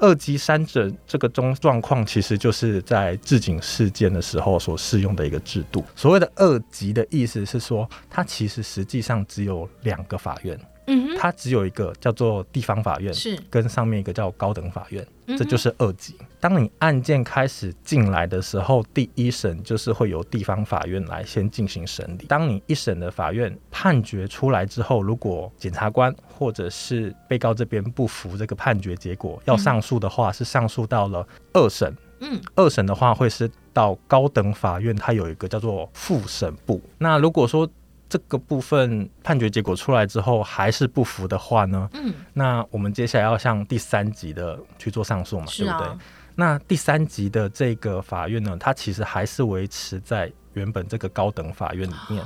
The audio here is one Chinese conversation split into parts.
二级三者这个中状况，其实就是在治警事件的时候所适用的一个制度。所谓的二级的意思是说，它其实实际上只有两个法院。嗯，它只有一个叫做地方法院，是跟上面一个叫高等法院，这就是二级。当你案件开始进来的时候，第一审就是会由地方法院来先进行审理。当你一审的法院判决出来之后，如果检察官或者是被告这边不服这个判决结果，要上诉的话，是上诉到了二审。嗯，二审的话会是到高等法院，它有一个叫做复审部。那如果说这个部分判决结果出来之后还是不服的话呢？嗯，那我们接下来要向第三级的去做上诉嘛，是啊，对不对？那第三级的这个法院呢，它其实还是维持在原本这个高等法院里面。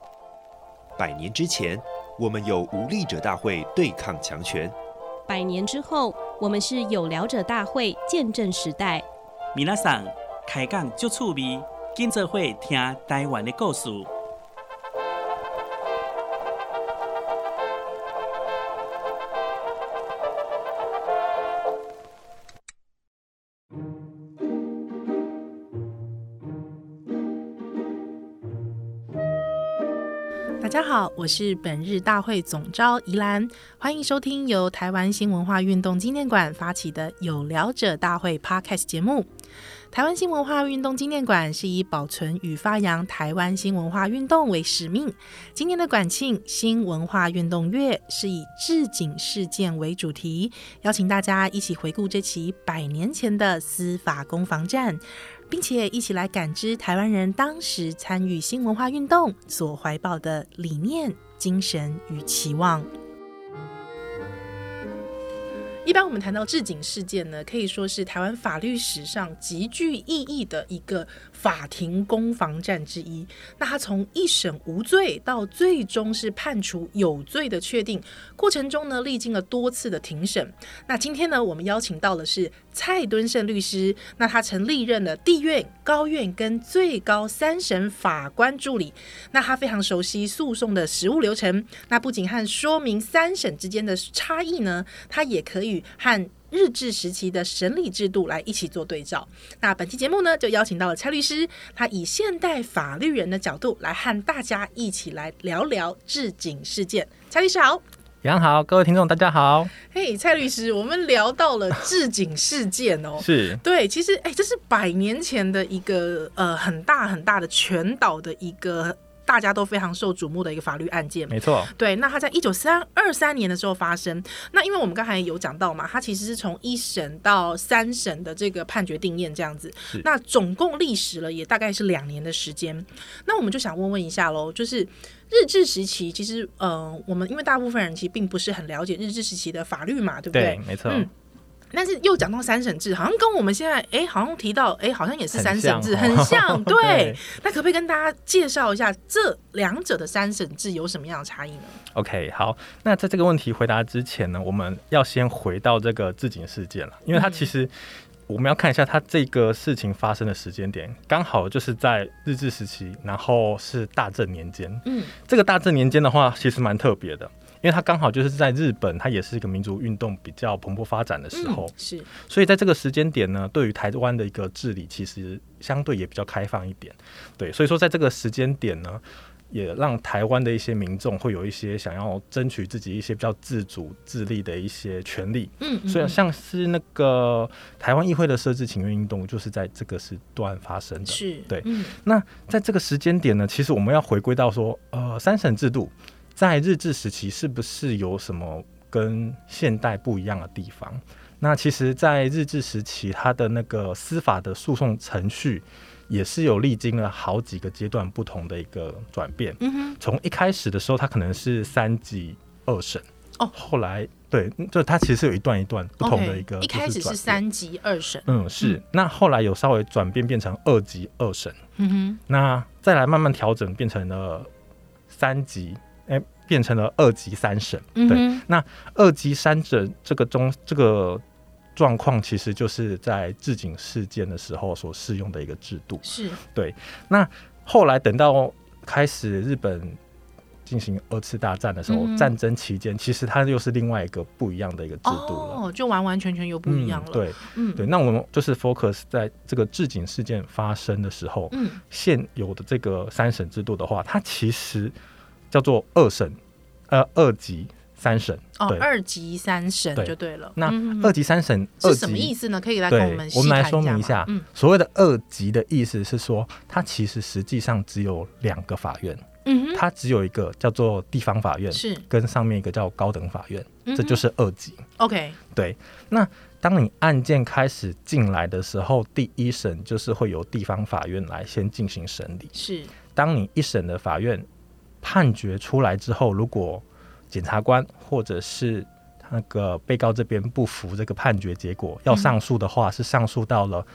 百年之前，我们有无力者大会对抗强权；百年之后，我们是有聊者大会见证时代。米娜桑开讲就趣味，今则会听台湾的故事。好，我是本日大会总召宜兰，欢迎收听由台湾新文化运动纪念馆发起的有聊者大会 Podcast 节目。台湾新文化运动纪念馆是以保存与发扬台湾新文化运动为使命。今年的馆庆新文化运动月是以治警事件为主题，邀请大家一起回顾这起百年前的司法攻防战。并且一起来感知台湾人当时参与新文化运动所怀抱的理念、精神与期望。一般我们谈到治警事件呢，可以说是台湾法律史上极具意义的一个法庭攻防战之一。那他从一审无罪到最终是判处有罪的确定过程中呢，历经了多次的庭审。那今天呢，我们邀请到的是蔡敦胜律师。那他曾历任了地院、高院跟最高三审法官助理。那他非常熟悉诉讼的实务流程。那不仅和说明三审之间的差异呢，他也可以。和日治时期的审理制度来一起做对照。那本期节目呢，就邀请到了蔡律师，他以现代法律人的角度来和大家一起来聊聊治警事件。蔡律师好，杨好，各位听众大家好。嘿，蔡律师，我们聊到了置景事件哦，是对，其实哎，这是百年前的一个呃很大很大的全岛的一个。大家都非常受瞩目的一个法律案件，没错。对，那他在一九三二三年的时候发生。那因为我们刚才有讲到嘛，他其实是从一审到三审的这个判决定谳这样子。那总共历时了也大概是两年的时间。那我们就想问问一下喽，就是日治时期，其实呃，我们因为大部分人其实并不是很了解日治时期的法律嘛，对不对？对，没错。嗯但是又讲到三省制，好像跟我们现在哎、欸，好像提到哎、欸，好像也是三省制，很像，很像。对，对，那可不可以跟大家介绍一下这两者的三省制有什么样的差异呢？OK，好，那在这个问题回答之前呢，我们要先回到这个治警事件了，因为它其实我们要看一下它这个事情发生的时间点，刚好就是在日治时期，然后是大正年间。嗯，这个大正年间的话，其实蛮特别的。因为它刚好就是在日本，它也是一个民族运动比较蓬勃发展的时候，嗯、是，所以在这个时间点呢，对于台湾的一个治理，其实相对也比较开放一点，对，所以说在这个时间点呢，也让台湾的一些民众会有一些想要争取自己一些比较自主自立的一些权利，嗯，所以像是那个台湾议会的设置请愿运动，就是在这个时段发生的，是。对，嗯，那在这个时间点呢，其实我们要回归到说，呃，三审制度。在日治时期，是不是有什么跟现代不一样的地方？那其实，在日治时期，它的那个司法的诉讼程序也是有历经了好几个阶段不同的一个转变。嗯哼，从一开始的时候，它可能是三级二审哦，后来对，就它其实是有一段一段不同的一个。一开始是三级二审，嗯，是。那后来有稍微转变，变成二级二审。嗯哼，那再来慢慢调整，变成了三级。哎，变成了二级三审。对，嗯、那二级三审这个中这个状况，其实就是在置景事件的时候所适用的一个制度。是对。那后来等到开始日本进行二次大战的时候，嗯、战争期间，其实它又是另外一个不一样的一个制度了，哦，就完完全全又不一样了。嗯、对，嗯，对。那我们就是 focus 在这个置景事件发生的时候，嗯，现有的这个三审制度的话，它其实叫做二审，呃，二级。三审哦，二级三审就对了。那二级三审是什么意思呢？可以来跟我们我们来说明一下。嗯，所谓的二级的意思是说，它其实实际上只有两个法院。嗯哼，它只有一个叫做地方法院，是跟上面一个叫高等法院，这就是二级。OK，对。那当你案件开始进来的时候，第一审就是会由地方法院来先进行审理。是。当你一审的法院判决出来之后，如果检察官或者是那个被告这边不服这个判决结果，要上诉的话，是上诉到了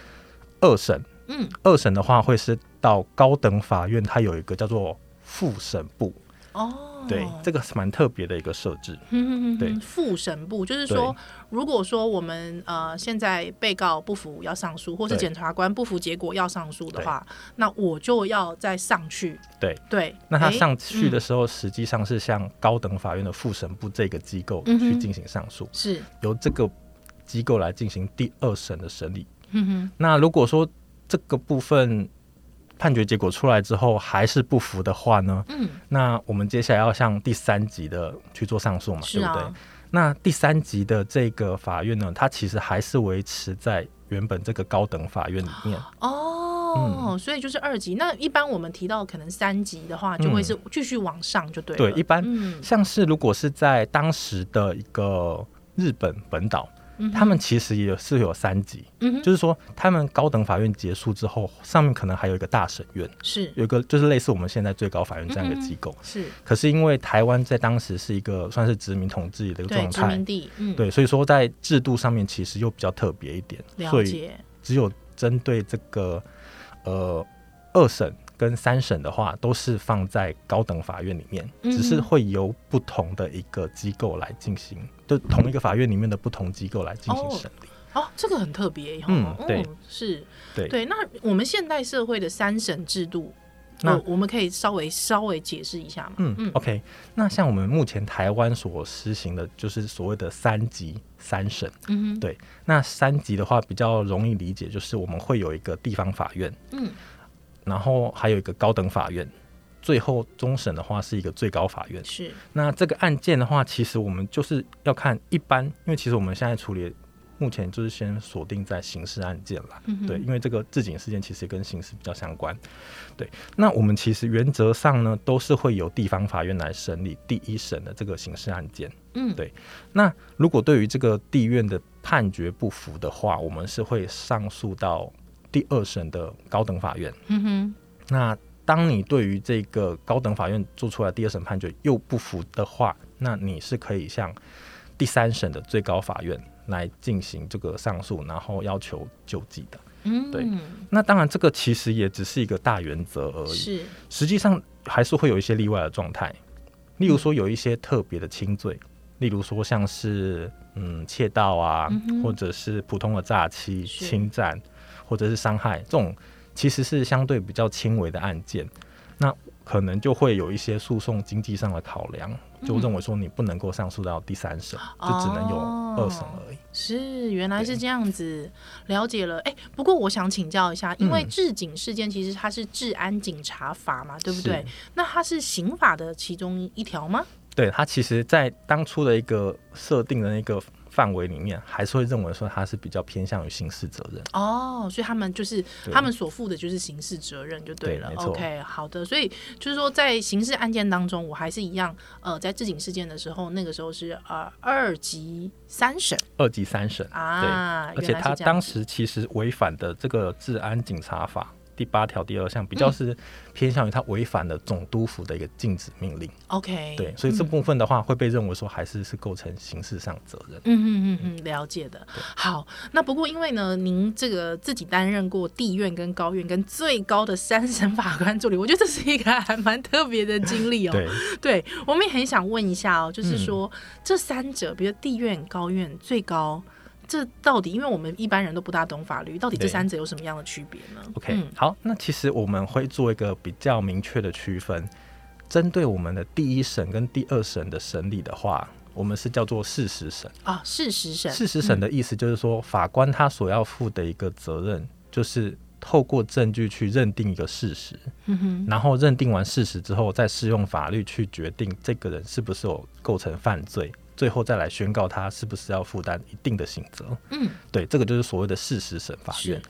二审。嗯，二审的话会是到高等法院，它有一个叫做复审部。哦，对，这个是蛮特别的一个设置。嗯对，复审部就是说，如果说我们呃现在被告不服要上诉，或是检察官不服结果要上诉的话，那我就要再上去。对。对，那他上去的时候，实际上是向高等法院的复审部这个机构去进行上诉，是。由这个机构来进行第二审的审理。嗯哼，那如果说这个部分。判决结果出来之后还是不服的话呢？嗯，那我们接下来要向第三级的去做上诉嘛，对不对？那第三级的这个法院呢，它其实还是维持在原本这个高等法院里面。哦，哦、所以就是二级。那一般我们提到可能三级的话，就会是继续往上就对了。对，一般像是如果是在当时的一个日本本岛。他们其实也是有三级，嗯，就是说他们高等法院结束之后，上面可能还有一个大审院，是有一个就是类似我们现在最高法院这样一个机构，是。可是因为台湾在当时是一个算是殖民统治的一个状态，殖民地，嗯，对，所以说在制度上面其实又比较特别一点，所以。只有针对这个呃二审。跟三审的话，都是放在高等法院里面，嗯、只是会由不同的一个机构来进行，就同一个法院里面的不同机构来进行审理。哦，哦，这个很特别，嗯，对，哦、是，对，对。那我们现代社会的三审制度，那、呃、我们可以稍微稍微解释一下吗？嗯嗯，OK。那像我们目前台湾所实行的，就是所谓的三级三审。嗯哼，对。那三级的话比较容易理解，就是我们会有一个地方法院。嗯。然后还有一个高等法院，最后终审的话是一个最高法院。是，那这个案件的话，其实我们就是要看一般，因为其实我们现在处理目前就是先锁定在刑事案件了。嗯、对，因为这个自警事件其实跟刑事比较相关。对，那我们其实原则上呢，都是会由地方法院来审理第一审的这个刑事案件。嗯，对。那如果对于这个地院的判决不服的话，我们是会上诉到。第二审的高等法院，嗯哼，那当你对于这个高等法院做出来第二审判决又不服的话，那你是可以向第三审的最高法院来进行这个上诉，然后要求救济的。嗯，对。那当然，这个其实也只是一个大原则而已。是，实际上还是会有一些例外的状态，例如说有一些特别的轻罪，例如说像是嗯窃盗啊，嗯、或者是普通的诈欺、侵占。或者是伤害这种，其实是相对比较轻微的案件，那可能就会有一些诉讼经济上的考量，就认为说你不能够上诉到第三审，嗯，就只能有二审而已。哦。是，原来是这样子，了解了。哎，不过我想请教一下，因为治警事件其实它是治安警察法嘛，对不对？那它是刑法的其中一条吗？对，它其实在当初的一个设定的那个。范围里面还是会认为说他是比较偏向于刑事责任哦，所以他们就是他们所负的就是刑事责任就对了。对 OK，好的，所以就是说在刑事案件当中，我还是一样呃，在自警事件的时候，那个时候是呃二级三审，二级三审啊，对，而且他当时其实违反的这个治安警察法。第八条第二项比较是偏向于他违反了总督府的一个禁止命令。OK，对，所以这部分的话会被认为说还是是构成刑事上责任。嗯嗯嗯嗯，了解的。好，那不过因为呢，您这个自己担任过地院跟高院跟最高的三审法官助理，我觉得这是一个还蛮特别的经历哦。对，对我们也很想问一下哦，就是说、嗯、这三者，比如地院、高院、最高。这到底，因为我们一般人都不大懂法律，到底这三者有什么样的区别呢？OK，、嗯、好，那其实我们会做一个比较明确的区分。针对我们的第一审跟第二审的审理的话，我们是叫做事实审啊。事实审，事实审的意思就是说，嗯、法官他所要负的一个责任，就是透过证据去认定一个事实，然后认定完事实之后，再适用法律去决定这个人是不是有构成犯罪，最后再来宣告他是不是要负担一定的刑责。嗯，对，这个就是所谓的事实审法院。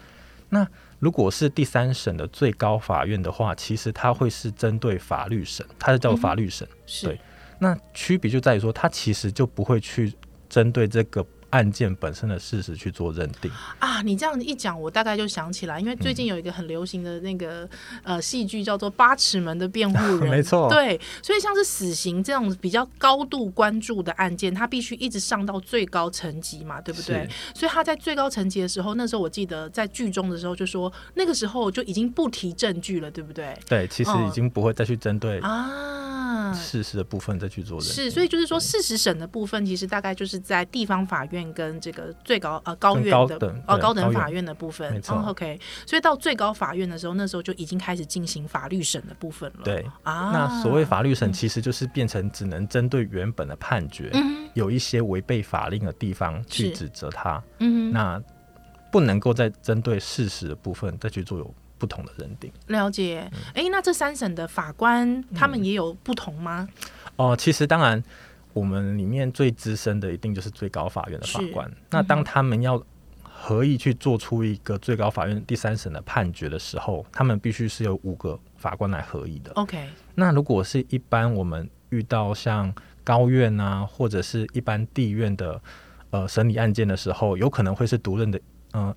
那如果是第三审的最高法院的话，其实它会是针对法律审，它是叫法律审。嗯、对，那区别就在于说，它其实就不会去针对这个。案件本身的事实去做认定啊！你这样一讲，我大概就想起来，因为最近有一个很流行的那个、嗯、呃戏剧叫做《八尺门的辩护人》，没错，对，所以像是死刑这种比较高度关注的案件，它必须一直上到最高层级嘛，对不对？所以他在最高层级的时候，那时候我记得在剧中的时候就说，那个时候就已经不提证据了，对不对？对，其实已经不会再去针对啊事实的部分再去做认定。是，所以就是说事实审的部分，其实大概就是在地方法院。跟这个最高呃高院的呃高等法院的部分，没错、哦、OK，所以到最高法院的时候，那时候就已经开始进行法律审的部分了。对啊，那所谓法律审，其实就是变成只能针对原本的判决，嗯、有一些违背法令的地方去指责他。嗯，那不能够再针对事实的部分再去做有不同的认定。了解。哎、嗯，那这三审的法官他们也有不同吗？哦、其实当然。我们里面最资深的一定就是最高法院的法官。那当他们要合意去做出一个最高法院第三审的判决的时候，他们必须是有五个法官来合意的。OK。那如果是一般我们遇到像高院啊，或者是一般地院的呃审理案件的时候，有可能会是独任的，嗯、呃。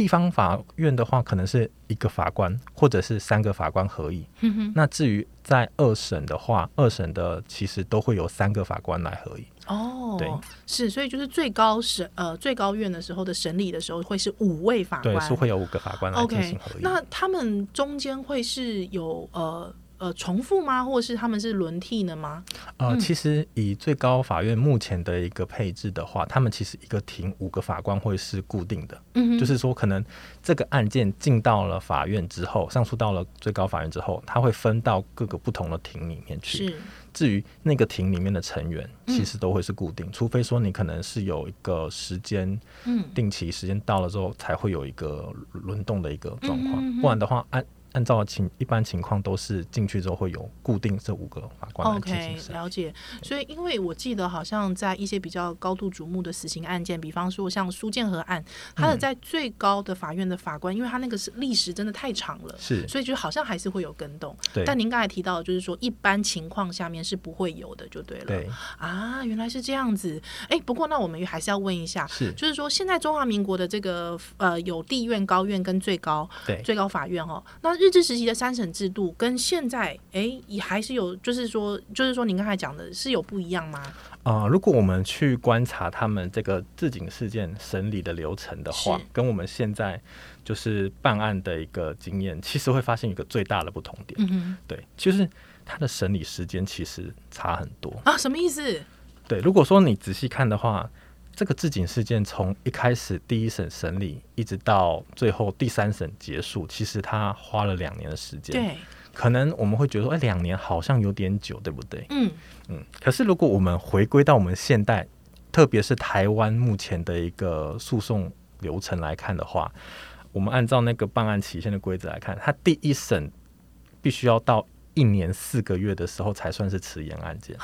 地方法院的话，可能是一个法官或者是三个法官合议。嗯、哼那至于在二审的话，二审的其实都会有三个法官来合议。哦，对，是，所以就是最高审呃最高院的时候的审理的时候，会是五位法官，对，是会有五个法官来进行合议。Okay, 那他们中间会是有呃。呃，重复吗？或者是他们是轮替的吗？呃，其实以最高法院目前的一个配置的话，他们其实一个庭五个法官会是固定的。嗯，就是说可能这个案件进到了法院之后，上诉到了最高法院之后，他会分到各个不同的庭里面去。是，至于那个庭里面的成员，其实都会是固定，嗯、除非说你可能是有一个时间，嗯，定期时间到了之后才会有一个轮动的一个状况，不然的话按。按照情一般情况都是进去之后会有固定这五个法官来进行审。OK，了解。所以因为我记得好像在一些比较高度瞩目的死刑案件，比方说像苏建和案，他的在最高的法院的法官，嗯、因为他那个是历史真的太长了，是，所以就好像还是会有跟动。对。但您刚才提到就是说，一般情况下面是不会有的，就对了。对。啊，原来是这样子。哎、欸，不过那我们还是要问一下，是，就是说现在中华民国的这个呃有地院、高院跟最高对最高法院哦，那。日治时期的三审制度跟现在，哎、欸，也还是有，就是说，就是说，您刚才讲的是有不一样吗？啊、呃，如果我们去观察他们这个自警事件审理的流程的话，跟我们现在就是办案的一个经验，其实会发现一个最大的不同点。嗯哼，对，就是他的审理时间其实差很多啊。什么意思？对，如果说你仔细看的话。这个置警事件从一开始第一审审理，一直到最后第三审结束，其实他花了两年的时间。对，可能我们会觉得说，哎，两年好像有点久，对不对？嗯嗯。可是如果我们回归到我们现代，特别是台湾目前的一个诉讼流程来看的话，我们按照那个办案期限的规则来看，他第一审必须要到一年四个月的时候才算是迟延案件。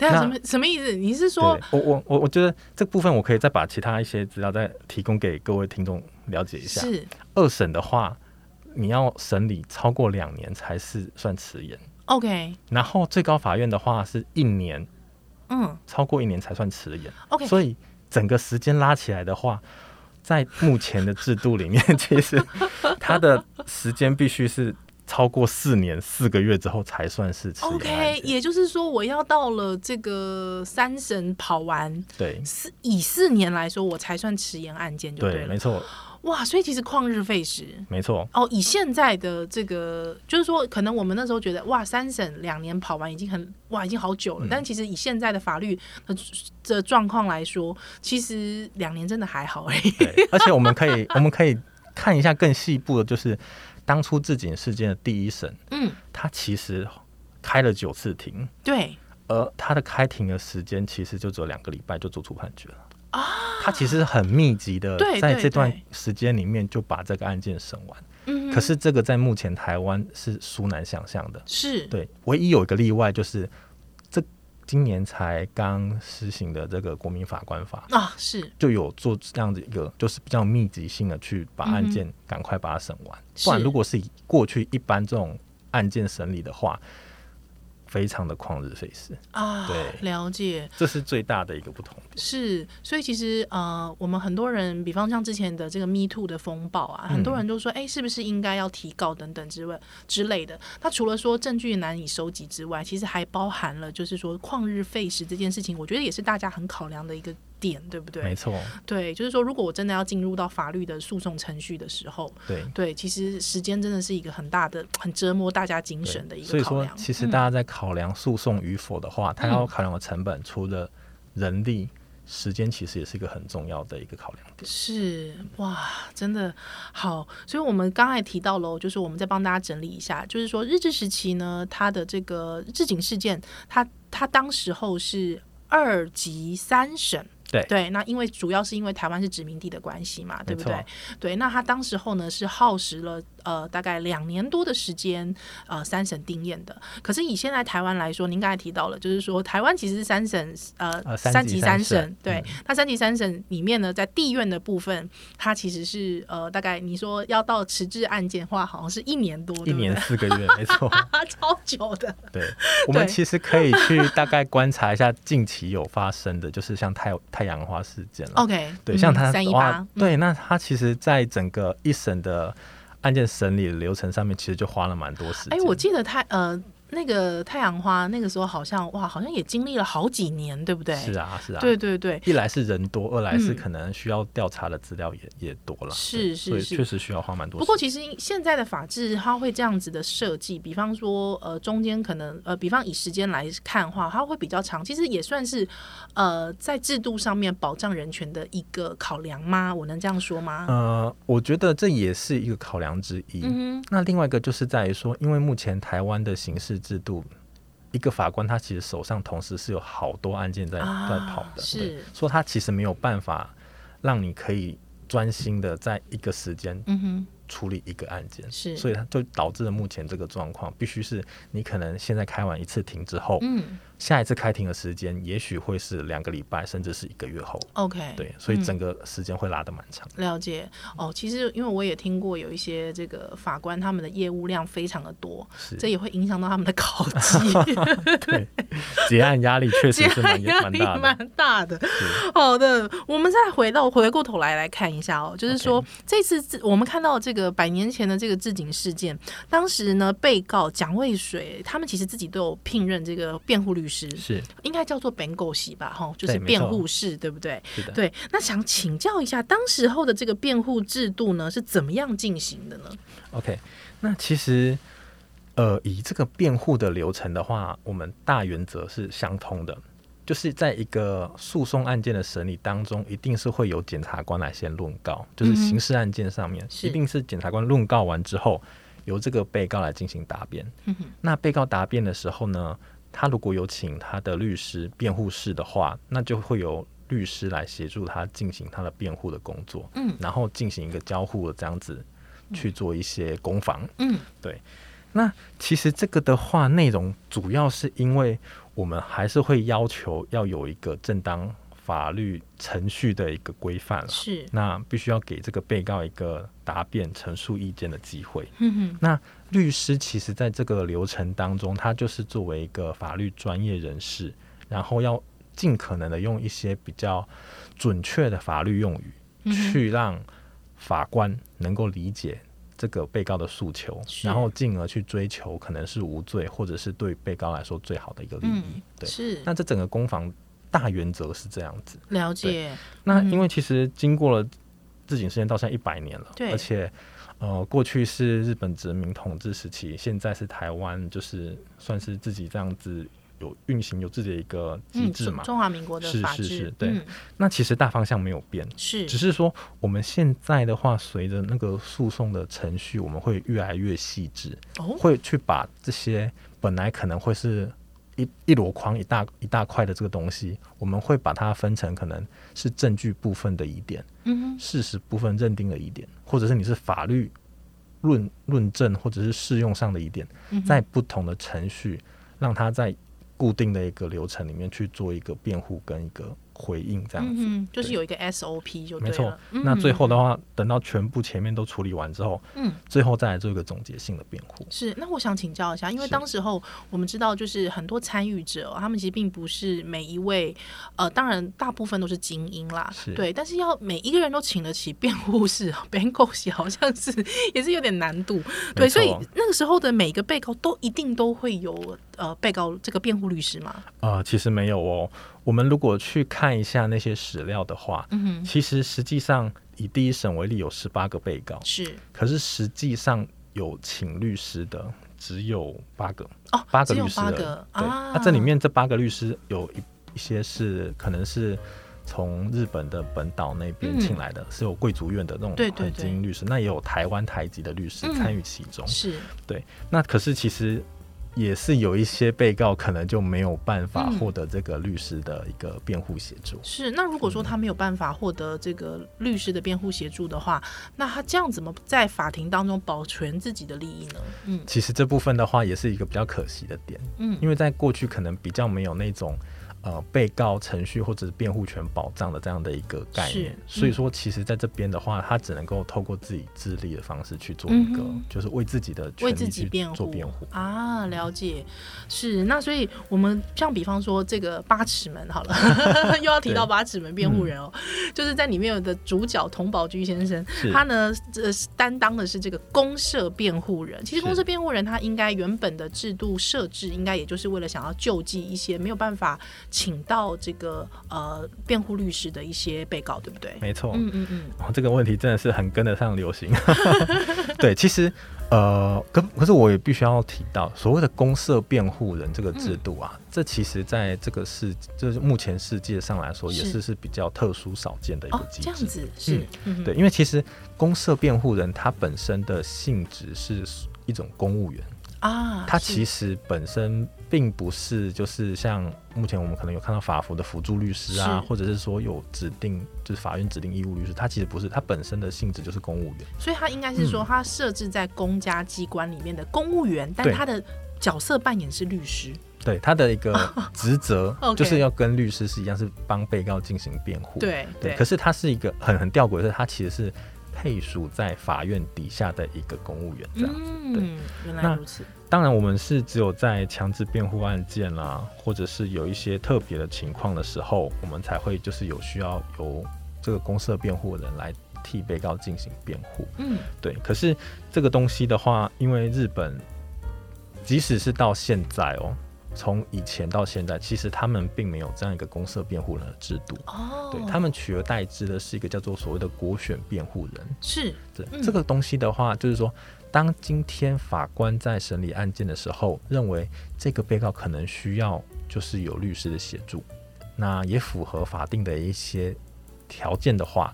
那什么什么意思？你是说，我我我我觉得这部分我可以再把其他一些资料再提供给各位听众了解一下。是二审的话，你要审理超过两年才是算迟延。OK。然后最高法院的话是一年，嗯，超过一年才算迟延。OK。所以整个时间拉起来的话，在目前的制度里面，其实它的时间必须是。超过四年四个月之后才算是。OK，也就是说，我要到了这个三审跑完，对，四以四年来说，我才算迟延案件就对没错。哇，所以其实旷日费时。没错。哦，以现在的这个，就是说，可能我们那时候觉得，哇，三审两年跑完已经很哇，已经好久了。嗯、但其实以现在的法律的的状况来说，其实两年真的还好而已。对，而且我们可以，我们可以看一下更细部的，就是。当初自警事件的第一审，嗯，他其实开了九次庭，对，而他的开庭的时间其实就只有两个礼拜就做出判决了啊。他其实很密集的在这段时间里面就把这个案件审完。嗯，可是这个在目前台湾是殊难想象的。是对，唯一有一个例外就是这今年才刚实行的这个国民法官法啊，是就有做这样子一个，就是比较密集性的去把案件赶快把它审完。不然如果是以过去一般这种案件审理的话，非常的旷日费时啊，对，了解，这是最大的一个不同点。是，所以其实呃，我们很多人，比方像之前的这个 Me Too 的风暴啊，嗯、很多人都说，哎、欸，是不是应该要提告等等之外之类的。那除了说证据难以收集之外，其实还包含了就是说旷日费时这件事情，我觉得也是大家很考量的一个。点对不对？没错，对，就是说，如果我真的要进入到法律的诉讼程序的时候，对对，其实时间真的是一个很大的、很折磨大家精神的一个考量。所以说，其实大家在考量诉讼与否的话，他、嗯、要考量的成本，除了人力、时间，其实也是一个很重要的一个考量点。是哇，真的好。所以我们刚才提到了，就是我们再帮大家整理一下，就是说日治时期呢，它的这个日警事件，它它当时候是二级三审。对对，那因为主要是因为台湾是殖民地的关系嘛，对不对？对，那他当时候呢是耗时了呃大概两年多的时间呃三审定验的。可是以现在台湾来说，您刚才提到了，就是说台湾其实是三审呃，呃三级三审，对，那、嗯、三级三审里面呢，在地院的部分，它其实是呃大概你说要到迟滞案件的话，好像是一年多，一年四个月，没错，超久的。对，我们其实可以去大概观察一下近期有发生的，就是像太太阳花事件了。OK，对，像它三一八，对，那它其实，在整个一审的案件审理流程上面，其实就花了蛮多时间。哎，我记得他呃。那个太阳花那个时候好像哇，好像也经历了好几年，对不对？是啊，是啊。对对对，一来是人多，二来是可能需要调查的资料也、嗯、也多了。是是是，确实需要花蛮多。不过其实现在的法制它会这样子的设计，比方说呃中间可能呃比方以时间来看的话，它会比较长，其实也算是呃在制度上面保障人权的一个考量吗？我能这样说吗？呃，我觉得这也是一个考量之一。嗯哼。那另外一个就是在于说，因为目前台湾的刑事制度。一个法官他其实手上同时是有好多案件在在跑的，是说他其实没有办法让你可以专心的在一个时间处理一个案件，是，所以他就导致了目前这个状况，必须是你可能现在开完一次庭之后，嗯。下一次开庭的时间也许会是两个礼拜，甚至是一个月后。OK，对，所以整个时间会拉得蛮长。嗯。了解哦，其实因为我也听过有一些这个法官他们的业务量非常的多，这也会影响到他们的考绩。对，结案压力确实是蛮压力蛮大的。好的，我们再回到回过头来来看一下哦，就是说.这次我们看到这个百年前的这个治警事件，当时呢被告蒋渭水他们其实自己都有聘任这个辩护律师。是应该叫做辩护士吧，哈，就是辩护士，对不对？是的。对，那想请教一下，当时候的这个辩护制度呢，是怎么样进行的呢？OK，那其实，呃，以这个辩护的流程的话，我们大原则是相通的，就是在一个诉讼案件的审理当中，一定是会有检察官来先论告，就是刑事案件上面，嗯、一定是检察官论告完之后，由这个被告来进行答辩。嗯、哼那被告答辩的时候呢？他如果有请他的律师、辩护室的话，那就会有律师来协助他进行他的辩护的工作，嗯，然后进行一个交互的这样子去做一些攻防，嗯，对。那其实这个的话，内容主要是因为我们还是会要求要有一个正当法律程序的一个规范了，是。那必须要给这个被告一个答辩、陈述意见的机会，嗯哼。那律师其实在这个流程当中，他就是作为一个法律专业人士，然后要尽可能的用一些比较准确的法律用语，嗯、去让法官能够理解这个被告的诉求，然后进而去追求可能是无罪，或者是对被告来说最好的一个利益。嗯、对，是。那这整个攻防大原则是这样子。了解。那因为其实经过了自警事件到现在一百年了，对，而且。呃，过去是日本殖民统治时期，现在是台湾，就是算是自己这样子有运行有自己的一个机制嘛、嗯，中华民国的是是是，对、嗯。那其实大方向没有变，是，只是说我们现在的话，随着那个诉讼的程序，我们会越来越细致，哦，会去把这些本来可能会是一一箩筐一大一大块的这个东西，我们会把它分成可能是证据部分的疑点，嗯，事实部分认定的疑点，或者是你是法律。论论证或者是适用上的疑点，在不同的程序，让它在固定的一个流程里面去做一个辩护跟一个。回应这样子，嗯，就是有一个 SOP 就。没错，嗯，那最后的话，等到全部前面都处理完之后，嗯，最后再来做一个总结性的辩护。是，那我想请教一下，因为当时候我们知道，就是很多参与者，他们其实并不是每一位，呃，当然大部分都是精英啦，是。对，但是要每一个人都请得起辩护士，辩护士好像是也是有点难度，对，所以那个时候的每个被告都一定都会有呃被告这个辩护律师吗？呃，其实没有哦。我们如果去看一下那些史料的话，嗯，其实实际上以第一审为例，有十八个被告，是，可是实际上有请律师的只有八个哦，八个律师，八个，对，那、啊、这里面这八个律师有一一些是可能是从日本的本岛那边请来的，嗯、是有贵族院的那种很精英律师，对对对，那也有台湾台籍的律师参与其中，嗯、是对，那可是其实。也是有一些被告可能就没有办法获得这个律师的一个辩护协助。是，那如果说他没有办法获得这个律师的辩护协助的话，那他这样怎么在法庭当中保全自己的利益呢？嗯，其实这部分的话也是一个比较可惜的点。嗯，因为在过去可能比较没有那种。呃，被告程序或者是辩护权保障的这样的一个概念，嗯、所以说，其实在这边的话，他只能够透过自己自立的方式去做一个，嗯、就是为自己的为自己辩护。做辩护。啊。了解，是那所以我们像比方说这个八尺门好了，又要提到八尺门辩护人哦，嗯、就是在里面有的主角童宝駒先生，他呢这担当的是这个公社辩护人。其实公社辩护人他应该原本的制度设置，应该也就是为了想要救济一些没有办法。请到这个呃辩护律师的一些被告，对不对？没错，嗯嗯嗯、哦，这个问题真的是很跟得上流行。对，其实呃，可可是我也必须要提到，所谓的公社辩护人这个制度啊，嗯、这其实在这个世，就是目前世界上来说，也是是比较特殊少见的一个机制。哦、这样子是，嗯、对，因为其实公社辩护人他本身的性质是一种公务员。啊，他其实本身并不是，就是像目前我们可能有看到法服的辅助律师啊，或者是说有指定就是法院指定义务律师，他其实不是，他本身的性质就是公务员，所以他应该是说他设置在公家机关里面的公务员，嗯、但他的角色扮演是律师，对他的一个职责 就是要跟律师是一样，是帮被告进行辩护，对对，可是他是一个很很吊诡的是，他其实是。配属在法院底下的一个公务员，这样子。嗯，对，原来如此。当然，我们是只有在强制辩护案件啦、啊，或者是有一些特别的情况的时候，我们才会就是有需要由这个公社辩护人来替被告进行辩护。嗯，对。可是这个东西的话，因为日本，即使是到现在哦。从以前到现在，其实他们并没有这样一个公社辩护人的制度。哦，对，他们取而代之的是一个叫做所谓的国选辩护人。是，对、嗯、这个东西的话，就是说，当今天法官在审理案件的时候，认为这个被告可能需要就是有律师的协助，那也符合法定的一些条件的话，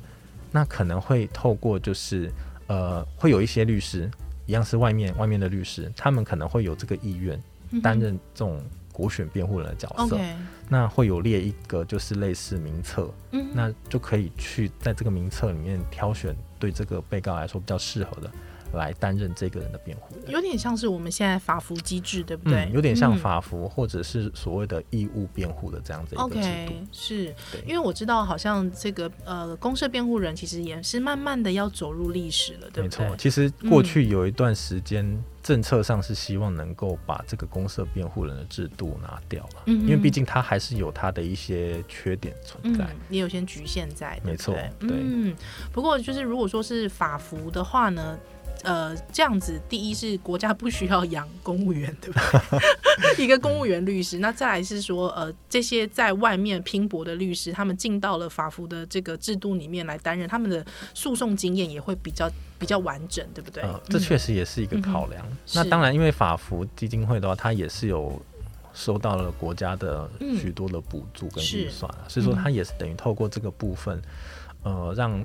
那可能会透过就是呃，会有一些律师，一样是外面外面的律师，他们可能会有这个意愿。担任这种国选辩护人的角色，嗯、那会有列一个就是类似名册，嗯、那就可以去在这个名册里面挑选对这个被告来说比较适合的。来担任这个人的辩护人，有点像是我们现在法服机制，对不对？嗯、有点像法服，或者是所谓的义务辩护的这样子一个制度。Okay, 是，因为我知道，好像这个呃，公社辩护人其实也是慢慢的要走入历史了，对不对？没错，其实过去有一段时间，嗯、政策上是希望能够把这个公社辩护人的制度拿掉了，嗯、因为毕竟它还是有它的一些缺点存在，嗯、也有些局限在，没错，对。嗯，不过就是如果说是法服的话呢？呃，这样子，第一是国家不需要养公务员，对吧？一个公务员律师，那再来是说，呃，这些在外面拼搏的律师，他们进到了法服的这个制度里面来担任，他们的诉讼经验也会比较比较完整，对不对？呃，这确实也是一个考量。嗯、那当然，因为法服基金会的话，它也是有收到了国家的许多的补助跟预算啊，嗯、所以说他也是等于透过这个部分，呃，让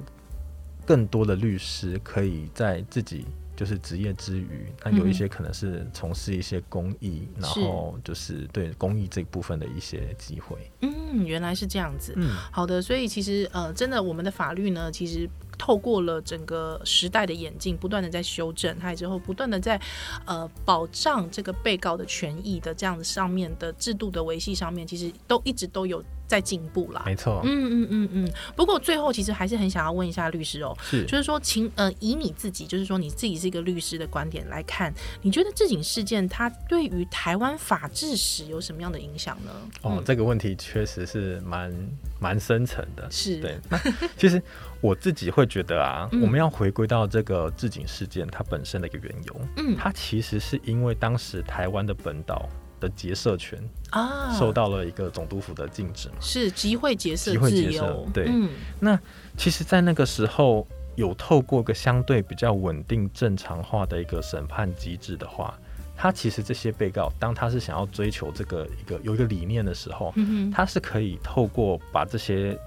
更多的律师可以在自己。就是职业之余，那有一些可能是从事一些公益，嗯、然后就是对公益这部分的一些机会。嗯，原来是这样子。嗯，好的，所以其实呃，真的我们的法律呢，其实透过了整个时代的演进，不断的在修正，还有之后不断的在呃保障这个被告的权益的这样子上面的制度的维系上面，其实都一直都有。在进步啦，没错，嗯嗯嗯嗯。不过最后其实还是很想要问一下律师哦，是，就是说，请呃以你自己，就是说你自己是一个律师的观点来看，你觉得治警事件它对于台湾法治史有什么样的影响呢？哦，嗯、这个问题确实是蛮蛮深层的，是对。那 其实我自己会觉得啊，嗯、我们要回归到这个治警事件它本身的一个缘由，嗯，它其实是因为当时台湾的本岛。的结社权啊，受到了一个总督府的禁止嘛，是集会结社，集会结社，对，嗯，那其实，在那个时候有透过一个相对比较稳定、正常化的一个审判机制的话，他其实这些被告，当他是想要追求这个一个有一个理念的时候，嗯，他是可以透过把这些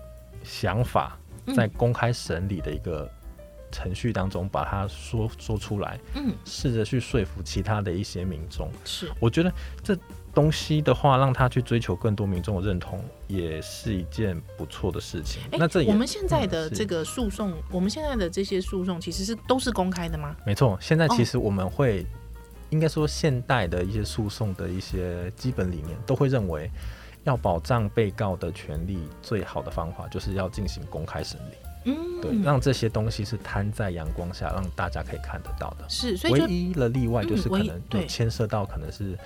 想法在公开审理的一个程序当中把它说说出来，嗯，试着去说服其他的一些民众。是，我觉得这东西的话，让他去追求更多民众的认同，也是一件不错的事情。欸、那这我们现在的这个诉讼，嗯、我们现在的这些诉讼，其实是都是公开的吗？没错，现在其实我们会、哦、应该说，现代的一些诉讼的一些基本理念，都会认为要保障被告的权利，最好的方法就是要进行公开审理。嗯，对，让这些东西是摊在阳光下，让大家可以看得到的。是，所以唯一的例外就是可能有牵涉到可能是。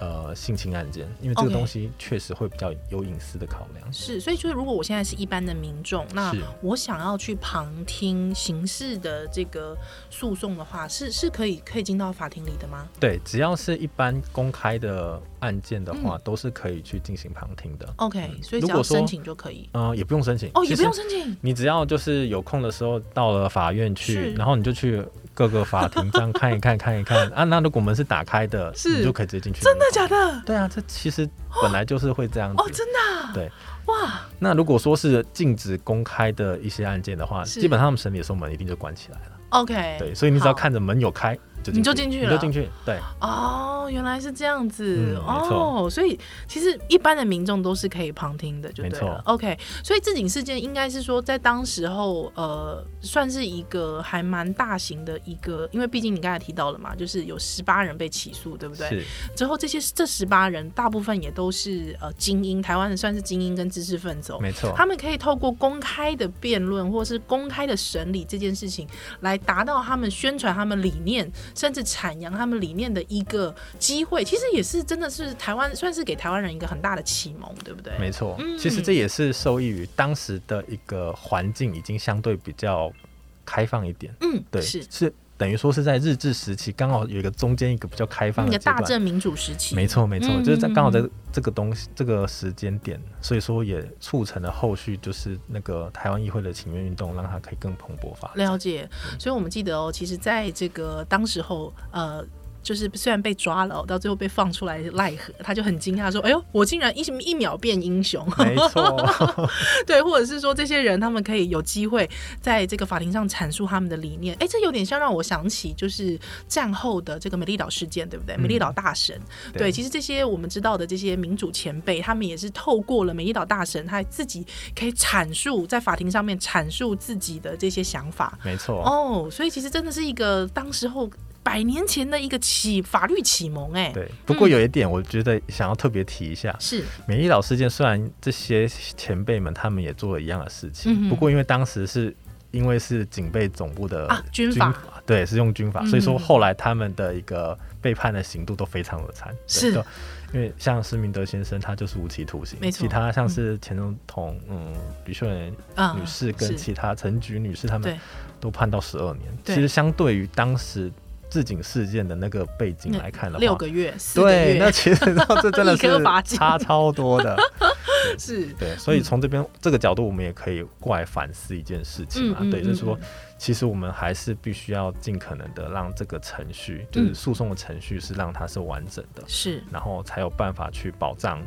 呃，性侵案件，因为这个东西确实会比较有隐私的考量。是，所以就是如果我现在是一般的民众，那我想要去旁听刑事的这个诉讼的话，是是可以可以进到法庭里的吗？对，只要是一般公开的案件的话，嗯、都是可以去进行旁听的。OK，所以只要申请就可以。嗯、呃，也不用申请哦，也不用申请。你只要就是有空的时候到了法院去，然后你就去。各个法庭这样看一看，看一看啊。那如果门是打开的，是你就可以直接进去。真的假的？对啊，这其实本来就是会这样子。哦，真的。对，哇。那如果说是禁止公开的一些案件的话，基本上他们审理的时候门一定就关起来了。OK。对，所以你只要看着门有开。你就进去了，你就进去，对。哦，原来是这样子，嗯、哦，所以其实一般的民众都是可以旁听的，就对了。OK，所以治警事件应该是说在当时候，呃，算是一个还蛮大型的一个，因为毕竟你刚才提到了嘛，就是有十八人被起诉，对不对？是。之后这些这十八人大部分也都是呃精英，台湾的算是精英跟知识分子，没错。他们可以透过公开的辩论或是公开的审理这件事情，来达到他们宣传他们理念。甚至阐扬他们理念的一个机会，其实也是真的是台湾算是给台湾人一个很大的启蒙，对不对？没错，嗯、其实这也是受益于当时的一个环境已经相对比较开放一点。嗯，对，是是等于说是在日治时期，刚好有一个中间一个比较开放的一个大正民主时期。没错，没错，嗯、就是在刚好在这个东西这个时间点，所以说也促成了后续就是那个台湾议会的请愿运动，让它可以更蓬勃发展。了解，所以我们记得哦，其实在这个当时候，呃。就是虽然被抓了，到最后被放出来奈何，他就很惊讶说：“哎呦，我竟然一一秒变英雄！”没错，对，或者是说这些人他们可以有机会在这个法庭上阐述他们的理念。哎，这有点像让我想起就是战后的这个美丽岛事件，对不对？嗯、美丽岛大神，对，对，其实这些我们知道的这些民主前辈，他们也是透过了美丽岛大神，他自己可以阐述在法庭上面阐述自己的这些想法。没错，哦，所以其实真的是一个当时候。百年前的一个启法律启蒙，哎，对。不过有一点，我觉得想要特别提一下，嗯、是美丽岛事件。虽然这些前辈们他们也做了一样的事情，嗯、不过因为当时是因为是警备总部的军法，啊、军法对，是用军法，嗯、所以说后来他们的一个被判的刑度都非常的惨。是，因为像施明德先生，他就是无期徒刑，没错。其他像是前总统，嗯，吕秀莲女士跟其他陈菊女士，他们都判到十二年。其实相对于当时。治警事件的那个背景来看的话，六个月，对，那其实 这真的是差超多的，是对，所以从这边、嗯、这个角度，我们也可以过来反思一件事情啊，嗯、对，就是说，其实我们还是必须要尽可能的让这个程序，就是诉讼的程序是让它是完整的，是、嗯，然后才有办法去保障，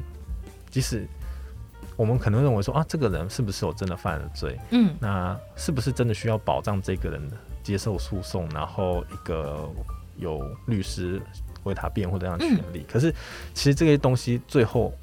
即使。我们可能认为说啊，这个人是不是有真的犯了罪？嗯，那是不是真的需要保障这个人接受诉讼，然后一个有律师为他辩护这样的权利？嗯、可是，其实这些东西最后。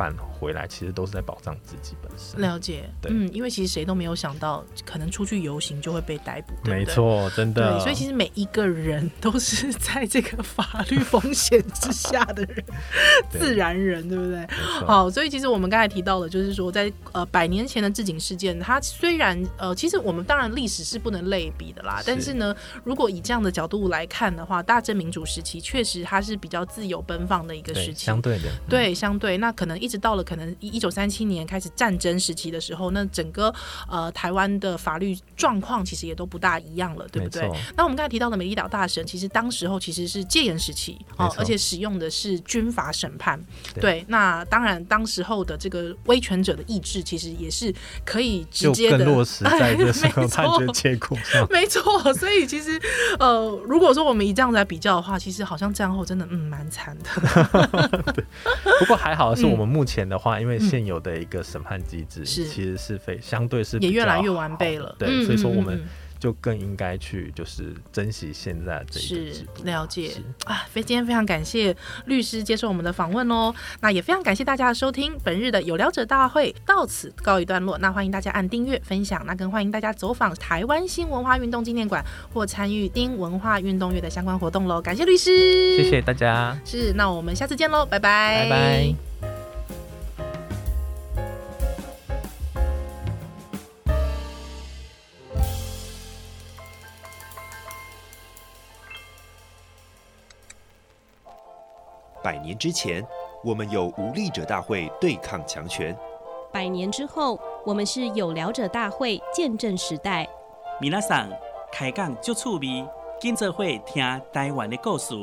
返回来其实都是在保障自己本身。了解，对，嗯，因为其实谁都没有想到，可能出去游行就会被逮捕，对对？没错，真的。对，所以其实每一个人都是在这个法律风险之下的人，自然人，对不对？好，所以其实我们刚才提到的，就是说在呃百年前的置景事件，它虽然呃，其实我们当然历史是不能类比的啦，是，但是呢，如果以这样的角度来看的话，大正民主时期确实它是比较自由奔放的一个时期，相对的，嗯、对，相对，那可能一。一直到了可能一九三七年开始战争时期的时候，那整个呃台湾的法律状况其实也都不大一样了，对不对？那我们刚才提到的美丽岛大审，其实当时候其实是戒严时期哦，而且使用的是军法审判。对，对，那当然当时候的这个威权者的意志，其实也是可以直接的落实在这个 判决结果上。没错，所以其实呃，如果说我们以这样子来比较的话，其实好像战后真的嗯蛮惨的。不过还好是我们目。目前的话，因为现有的一个审判机制，其实是非相对是也越来越完备了。对，嗯、所以说我们就更应该去就是珍惜现在这一个制度。了解啊，非今天非常感谢律师接受我们的访问哦。那也非常感谢大家的收听，本日的有聊者大会到此告一段落。那欢迎大家按订阅分享，那更欢迎大家走访台湾新文化运动纪念馆或参与丁文化运动月的相关活动喽。感谢律师，谢谢大家。是，那我们下次见喽，拜拜，拜拜。百年之前，我们有无力者大会对抗强权；百年之后，我们是有聊者大会见证时代。米娜桑开讲就趣味，今则会听台湾的故事。